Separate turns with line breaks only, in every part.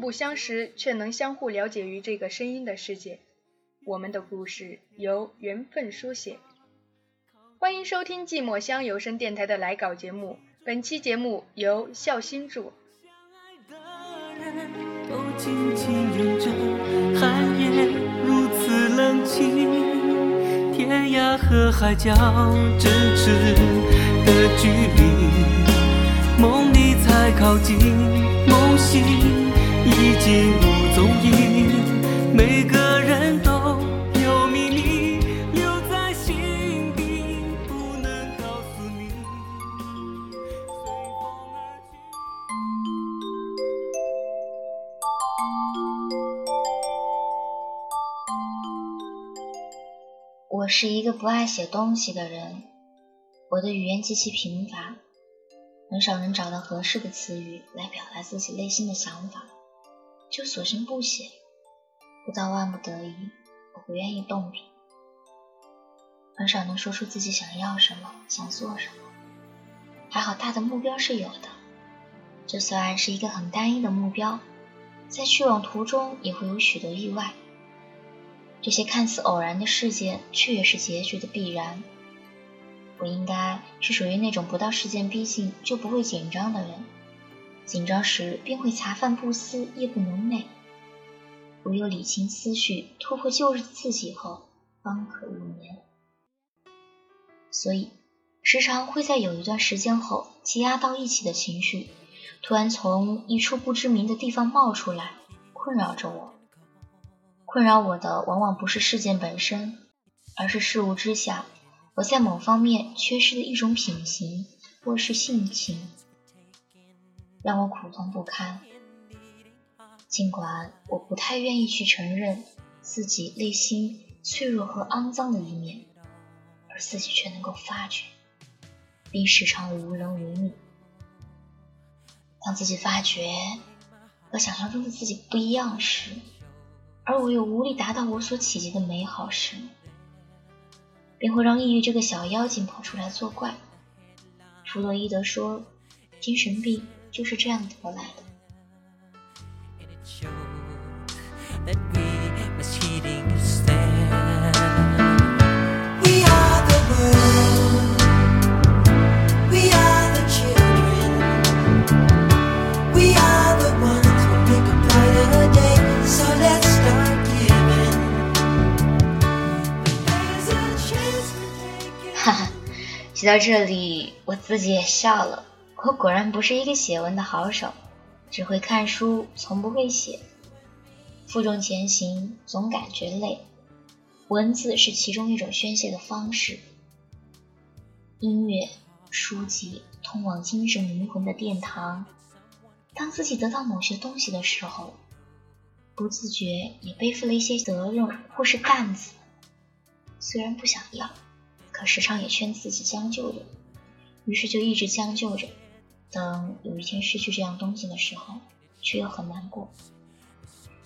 不相识，却能相互了解于这个声音的世界。我们的故事由缘分书写。欢迎收听寂寞乡有声电台的来稿节目。本期节目由笑心助。
天涯和海角咫尺的距离，梦里才靠近，梦醒已经无踪影。每个人都有秘密留在心底，不能告诉你。
我是一个不爱写东西的人，我的语言极其贫乏，很少能找到合适的词语来表达自己内心的想法，就索性不写。不到万不得已，我不愿意动笔，很少能说出自己想要什么，想做什么。还好大的目标是有的，就算是一个很单一的目标，在去往途中也会有许多意外。这些看似偶然的事件，却也是结局的必然。我应该是属于那种不到事件逼近就不会紧张的人，紧张时便会茶饭不思，夜不能寐。唯有理清思绪，突破旧日的自己后，方可入眠。所以，时常会在有一段时间后，积压到一起的情绪，突然从一处不知名的地方冒出来，困扰着我。困扰我的往往不是事件本身，而是事物之下，我在某方面缺失的一种品行或是性情，让我苦痛不堪。尽管我不太愿意去承认自己内心脆弱和肮脏的一面，而自己却能够发觉，并时常无能为力。当自己发觉和想象中的自己不一样时，而我又无力达到我所企及的美好时，便会让抑郁这个小妖精跑出来作怪。弗洛伊德说，精神病就是这样得来的。写到这里，我自己也笑了。我果然不是一个写文的好手，只会看书，从不会写。负重前行，总感觉累。文字是其中一种宣泄的方式。音乐、书籍，通往精神灵魂的殿堂。当自己得到某些东西的时候，不自觉也背负了一些责任或是担子。虽然不想要。可时常也劝自己将就着，于是就一直将就着，等有一天失去这样东西的时候，却又很难过。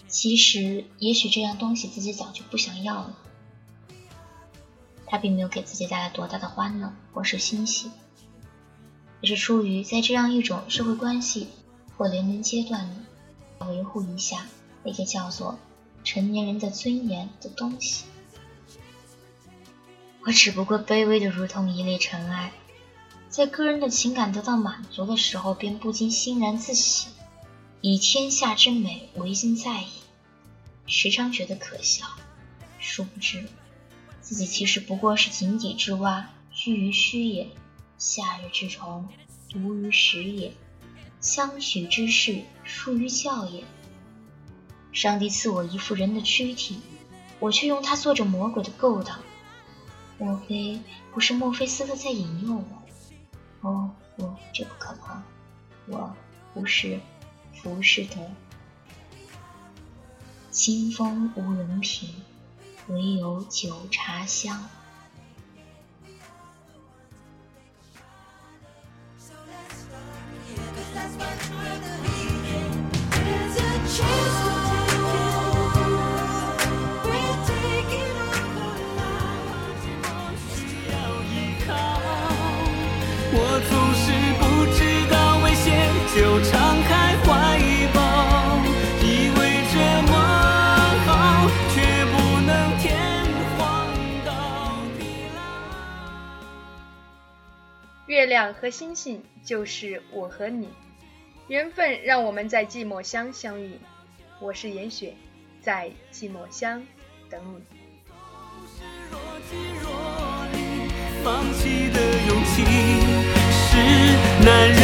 其实，也许这样东西自己早就不想要了，它并没有给自己带来多大的欢乐或是欣喜，也是出于在这样一种社会关系或年龄阶段里，维护一下那个叫做成年人的尊严的东西。我只不过卑微的如同一粒尘埃，在个人的情感得到满足的时候，便不禁欣然自喜，以天下之美为心在意，时常觉得可笑。殊不知，自己其实不过是井底之蛙，居于虚也；夏日之虫，独于食也；相许之事，殊于教也。上帝赐我一副人的躯体，我却用它做着魔鬼的勾当。莫非不是墨菲斯特在引诱我？哦，不，这不可能。我不是浮士德。清风无人品，唯有酒茶香。
月亮和星星就是我和你，缘分让我们在寂寞乡相遇。我是严雪，在寂寞乡等你。
放弃的勇气是男人